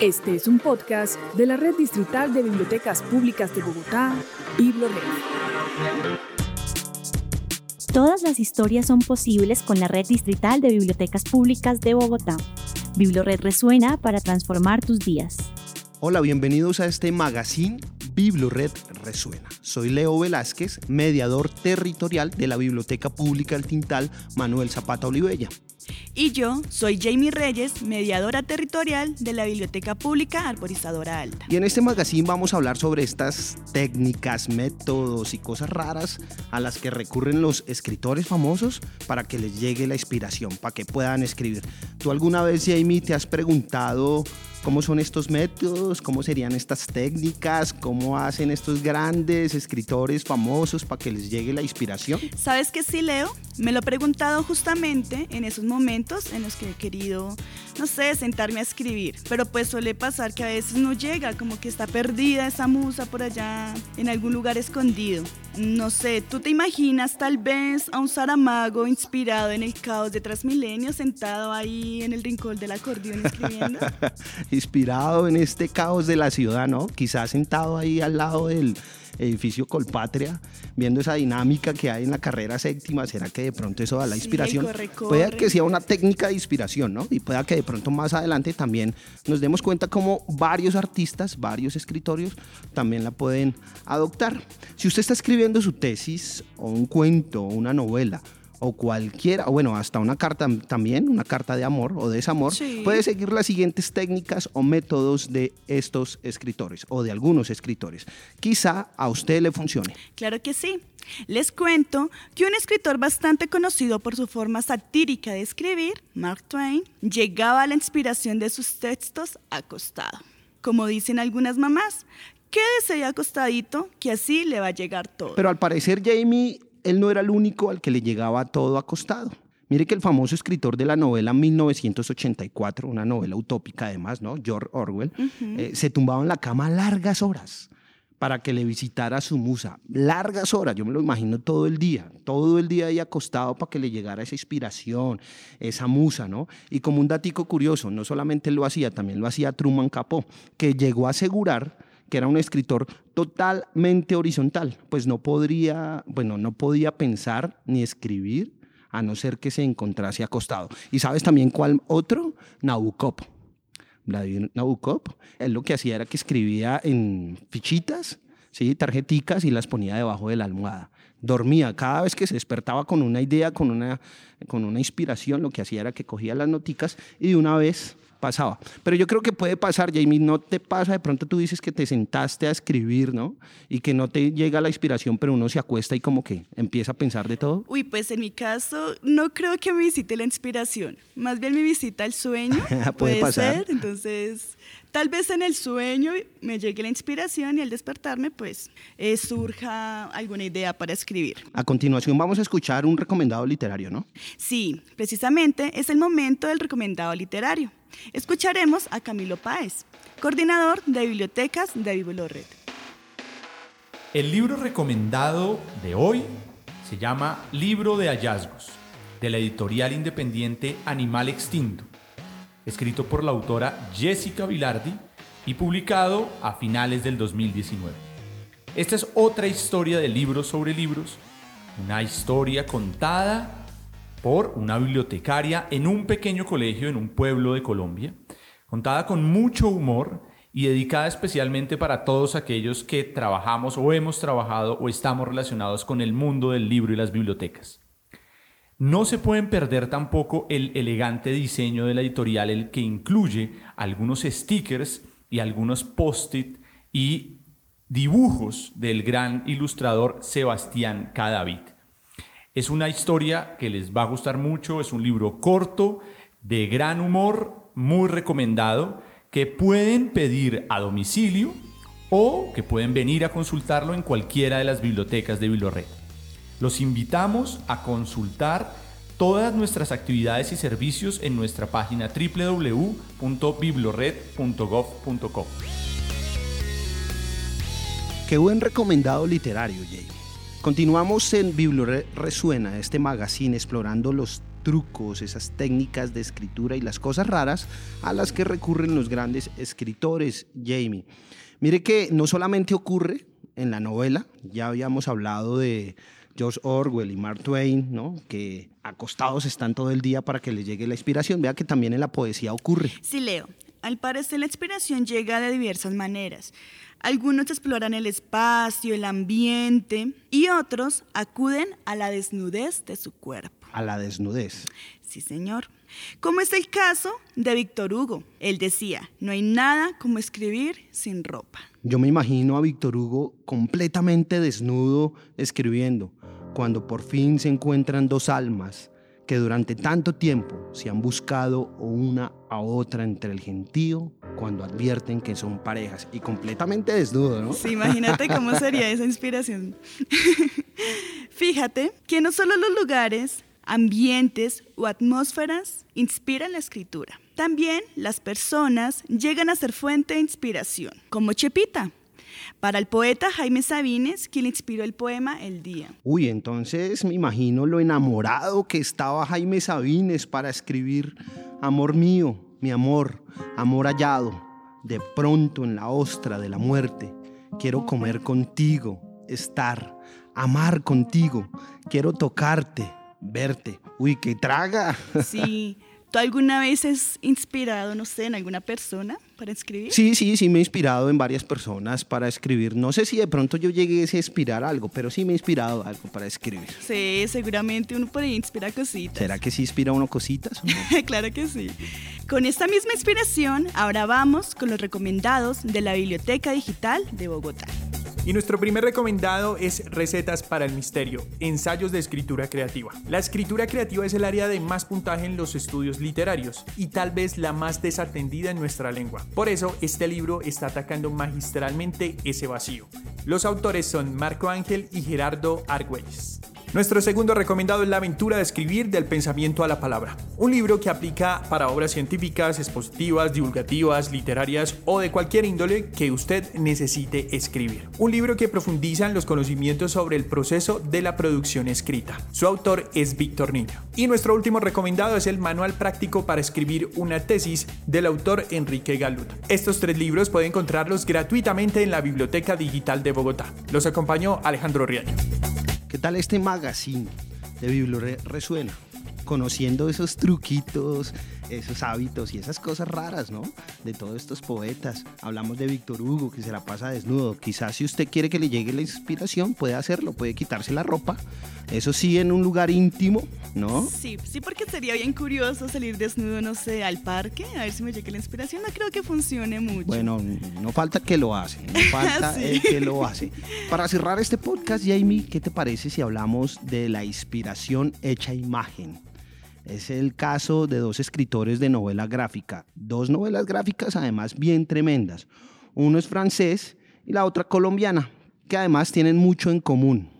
Este es un podcast de la Red Distrital de Bibliotecas Públicas de Bogotá, BibloRed. Todas las historias son posibles con la Red Distrital de Bibliotecas Públicas de Bogotá. BibloRed resuena para transformar tus días. Hola, bienvenidos a este magazine BibloRed Resuena. Soy Leo Velázquez, mediador territorial de la Biblioteca Pública del Tintal Manuel Zapata Olivella. Y yo soy Jamie Reyes, mediadora territorial de la Biblioteca Pública Arborizadora Alta. Y en este magazine vamos a hablar sobre estas técnicas, métodos y cosas raras a las que recurren los escritores famosos para que les llegue la inspiración, para que puedan escribir. ¿Tú alguna vez, Jamie, te has preguntado cómo son estos métodos, cómo serían estas técnicas, cómo hacen estos grandes escritores famosos para que les llegue la inspiración. ¿Sabes qué sí, Leo? Me lo he preguntado justamente en esos momentos en los que he querido, no sé, sentarme a escribir, pero pues suele pasar que a veces no llega, como que está perdida esa musa por allá en algún lugar escondido. No sé, ¿tú te imaginas tal vez a un Saramago inspirado en el caos de Transmilenio sentado ahí en el rincón del acordeón escribiendo? inspirado en este caos de la ciudad, ¿no? Quizás sentado ahí al lado del edificio Colpatria, viendo esa dinámica que hay en la carrera séptima, ¿será que de pronto eso da la inspiración? Puede que sea una técnica de inspiración, ¿no? Y pueda que de pronto más adelante también nos demos cuenta cómo varios artistas, varios escritorios también la pueden adoptar. Si usted está escribiendo su tesis o un cuento o una novela, o cualquiera, o bueno, hasta una carta también, una carta de amor o de desamor, puede seguir las siguientes técnicas o métodos de estos escritores o de algunos escritores. Quizá a usted le funcione. Claro que sí. Les cuento que un escritor bastante conocido por su forma satírica de escribir, Mark Twain, llegaba a la inspiración de sus textos acostado. Como dicen algunas mamás, quédese ahí acostadito, que así le va a llegar todo. Pero al parecer Jamie él no era el único al que le llegaba todo acostado. Mire que el famoso escritor de la novela 1984, una novela utópica además, ¿no? George Orwell, eh, se tumbaba en la cama largas horas para que le visitara su musa. Largas horas, yo me lo imagino todo el día, todo el día ahí acostado para que le llegara esa inspiración, esa musa, ¿no? Y como un datico curioso, no solamente lo hacía, también lo hacía Truman Capote, que llegó a asegurar que era un escritor totalmente horizontal, pues no podría, bueno, no podía pensar ni escribir a no ser que se encontrase acostado. ¿Y sabes también cuál otro? Nabokov. Vladimir Nabokov, él lo que hacía era que escribía en fichitas, ¿sí? tarjeticas y las ponía debajo de la almohada. Dormía, cada vez que se despertaba con una idea, con una, con una inspiración, lo que hacía era que cogía las noticas y de una vez pasaba. Pero yo creo que puede pasar, Jamie, no te pasa, de pronto tú dices que te sentaste a escribir, ¿no? Y que no te llega la inspiración, pero uno se acuesta y como que empieza a pensar de todo. Uy, pues en mi caso no creo que me visite la inspiración, más bien me visita el sueño. puede, puede pasar. ser, entonces tal vez en el sueño me llegue la inspiración y al despertarme pues eh, surja alguna idea para escribir. A continuación vamos a escuchar un recomendado literario, ¿no? Sí, precisamente es el momento del recomendado literario. Escucharemos a Camilo Páez, coordinador de bibliotecas de Biblored. El libro recomendado de hoy se llama Libro de Hallazgos, de la editorial independiente Animal Extinto, escrito por la autora Jessica Vilardi y publicado a finales del 2019. Esta es otra historia de libros sobre libros, una historia contada por una bibliotecaria en un pequeño colegio en un pueblo de Colombia, contada con mucho humor y dedicada especialmente para todos aquellos que trabajamos o hemos trabajado o estamos relacionados con el mundo del libro y las bibliotecas. No se pueden perder tampoco el elegante diseño de la editorial, el que incluye algunos stickers y algunos post-it y dibujos del gran ilustrador Sebastián Cadavid. Es una historia que les va a gustar mucho, es un libro corto, de gran humor, muy recomendado, que pueden pedir a domicilio o que pueden venir a consultarlo en cualquiera de las bibliotecas de Bibliored. Los invitamos a consultar todas nuestras actividades y servicios en nuestra página www.biblored.gov.co. Qué buen recomendado literario, Jay. Continuamos en Biblo Resuena, este magazine explorando los trucos, esas técnicas de escritura y las cosas raras a las que recurren los grandes escritores, Jamie. Mire que no solamente ocurre en la novela, ya habíamos hablado de George Orwell y Mark Twain, ¿no? que acostados están todo el día para que les llegue la inspiración. Vea que también en la poesía ocurre. Sí, Leo. Al parecer la inspiración llega de diversas maneras. Algunos exploran el espacio, el ambiente y otros acuden a la desnudez de su cuerpo. A la desnudez. Sí, señor. Como es el caso de Víctor Hugo. Él decía, no hay nada como escribir sin ropa. Yo me imagino a Víctor Hugo completamente desnudo escribiendo, cuando por fin se encuentran dos almas que durante tanto tiempo se han buscado una a otra entre el gentío cuando advierten que son parejas y completamente desnudo, ¿no? Sí, imagínate cómo sería esa inspiración. Fíjate que no solo los lugares, ambientes o atmósferas inspiran la escritura. También las personas llegan a ser fuente de inspiración, como Chepita, para el poeta Jaime Sabines, quien inspiró el poema El Día. Uy, entonces me imagino lo enamorado que estaba Jaime Sabines para escribir Amor mío, mi amor, amor hallado, de pronto en la ostra de la muerte. Quiero comer contigo, estar, amar contigo. Quiero tocarte, verte. Uy, qué traga. Sí. ¿Tú alguna vez has inspirado, no sé, en alguna persona para escribir? Sí, sí, sí me he inspirado en varias personas para escribir. No sé si de pronto yo llegué a inspirar algo, pero sí me he inspirado algo para escribir. Sí, seguramente uno por ahí inspira cositas. ¿Será que sí inspira uno cositas? claro que sí. Con esta misma inspiración, ahora vamos con los recomendados de la Biblioteca Digital de Bogotá. Y nuestro primer recomendado es Recetas para el Misterio, ensayos de escritura creativa. La escritura creativa es el área de más puntaje en los estudios literarios y tal vez la más desatendida en nuestra lengua. Por eso, este libro está atacando magistralmente ese vacío. Los autores son Marco Ángel y Gerardo Argüelles. Nuestro segundo recomendado es La aventura de escribir del pensamiento a la palabra, un libro que aplica para obras científicas, expositivas, divulgativas, literarias o de cualquier índole que usted necesite escribir. Un libro que profundiza en los conocimientos sobre el proceso de la producción escrita. Su autor es Víctor Niño. Y nuestro último recomendado es el Manual Práctico para escribir una tesis del autor Enrique Galut. Estos tres libros pueden encontrarlos gratuitamente en la Biblioteca Digital de Bogotá. Los acompañó Alejandro Riaño. ¿Qué tal este magazine de Biblio Resuena? Conociendo esos truquitos, esos hábitos y esas cosas raras, ¿no? De todos estos poetas. Hablamos de Víctor Hugo, que se la pasa desnudo. Quizás si usted quiere que le llegue la inspiración, puede hacerlo, puede quitarse la ropa. Eso sí, en un lugar íntimo, ¿no? Sí, sí, porque sería bien curioso salir desnudo, no sé, al parque, a ver si me llega la inspiración. No creo que funcione mucho. Bueno, no falta que lo hace, no falta el que lo hace. Para cerrar este podcast, Jamie, ¿qué te parece si hablamos de la inspiración hecha imagen? Es el caso de dos escritores de novela gráfica, dos novelas gráficas además bien tremendas. Uno es francés y la otra colombiana, que además tienen mucho en común.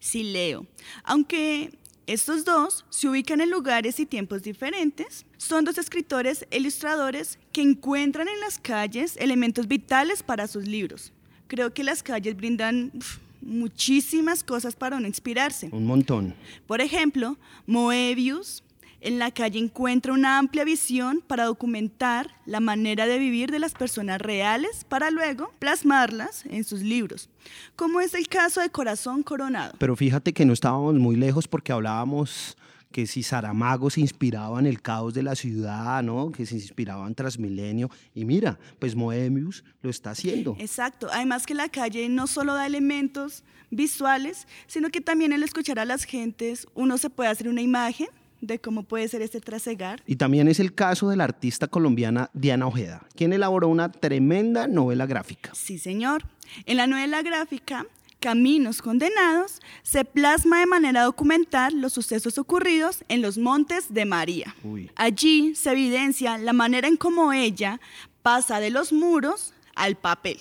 Sí, leo. Aunque estos dos se ubican en lugares y tiempos diferentes, son dos escritores e ilustradores que encuentran en las calles elementos vitales para sus libros. Creo que las calles brindan muchísimas cosas para uno inspirarse. Un montón. Por ejemplo, Moebius en la calle encuentra una amplia visión para documentar la manera de vivir de las personas reales para luego plasmarlas en sus libros, como es el caso de Corazón Coronado. Pero fíjate que no estábamos muy lejos porque hablábamos que si Saramago se inspiraba en el caos de la ciudad, ¿no? que se inspiraba en Transmilenio. Y mira, pues Moebius lo está haciendo. Exacto. Además que la calle no solo da elementos visuales, sino que también al escuchar a las gentes uno se puede hacer una imagen de cómo puede ser este trasegar. Y también es el caso de la artista colombiana Diana Ojeda, quien elaboró una tremenda novela gráfica. Sí, señor. En la novela gráfica, Caminos Condenados, se plasma de manera documental los sucesos ocurridos en los Montes de María. Allí se evidencia la manera en cómo ella pasa de los muros al papel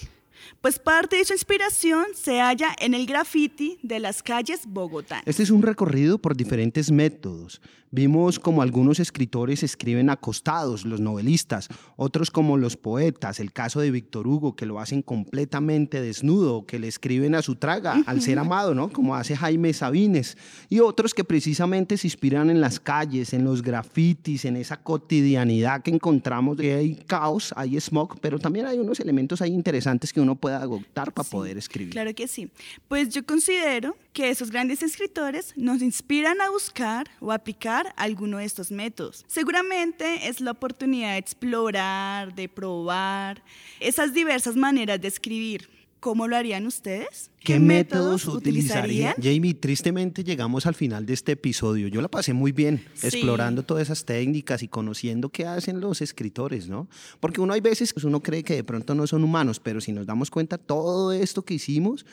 pues parte de su inspiración se halla en el graffiti de las calles Bogotá. Este es un recorrido por diferentes métodos, Vimos como algunos escritores escriben acostados, los novelistas, otros como los poetas, el caso de Víctor Hugo, que lo hacen completamente desnudo, que le escriben a su traga, al ser amado, ¿no? Como hace Jaime Sabines, y otros que precisamente se inspiran en las calles, en los grafitis, en esa cotidianidad que encontramos, que hay caos, hay smog, pero también hay unos elementos ahí interesantes que uno puede adoptar para poder escribir. Claro que sí. Pues yo considero que esos grandes escritores nos inspiran a buscar o aplicar alguno de estos métodos. Seguramente es la oportunidad de explorar, de probar esas diversas maneras de escribir. ¿Cómo lo harían ustedes? ¿Qué, métodos, utilizarían? Jamie, tristemente llegamos al final de este episodio. Yo la pasé muy bien explorando todas esas técnicas y conociendo qué hacen los escritores, ¿no? Porque uno hay veces que uno cree que de pronto no son humanos, pero si nos damos cuenta, todo esto que hicimos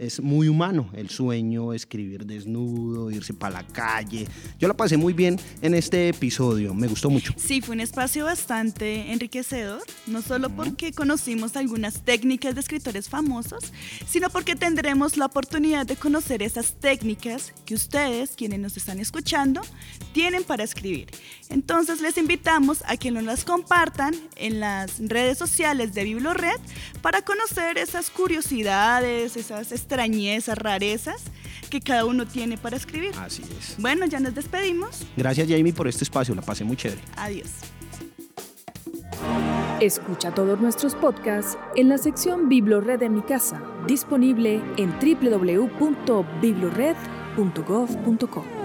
es muy humano, el sueño, escribir desnudo, irse para la calle. Yo la pasé muy bien en este episodio, me gustó mucho. Sí, fue un espacio bastante enriquecedor, no solo porque conocimos algunas técnicas de escritores famosos, sino porque tendremos la oportunidad de conocer esas técnicas que ustedes, quienes nos están escuchando, tienen para escribir. Entonces les invitamos a que nos las compartan en las redes sociales de BibloRed para conocer esas curiosidades, esas extrañezas, rarezas que cada uno tiene para escribir. Así es. Bueno, ya nos despedimos. Gracias Jamie por este espacio, la pasé muy chévere. Adiós. Escucha todos nuestros podcasts en la sección Biblored de mi casa, disponible en www.biblored.gov.co.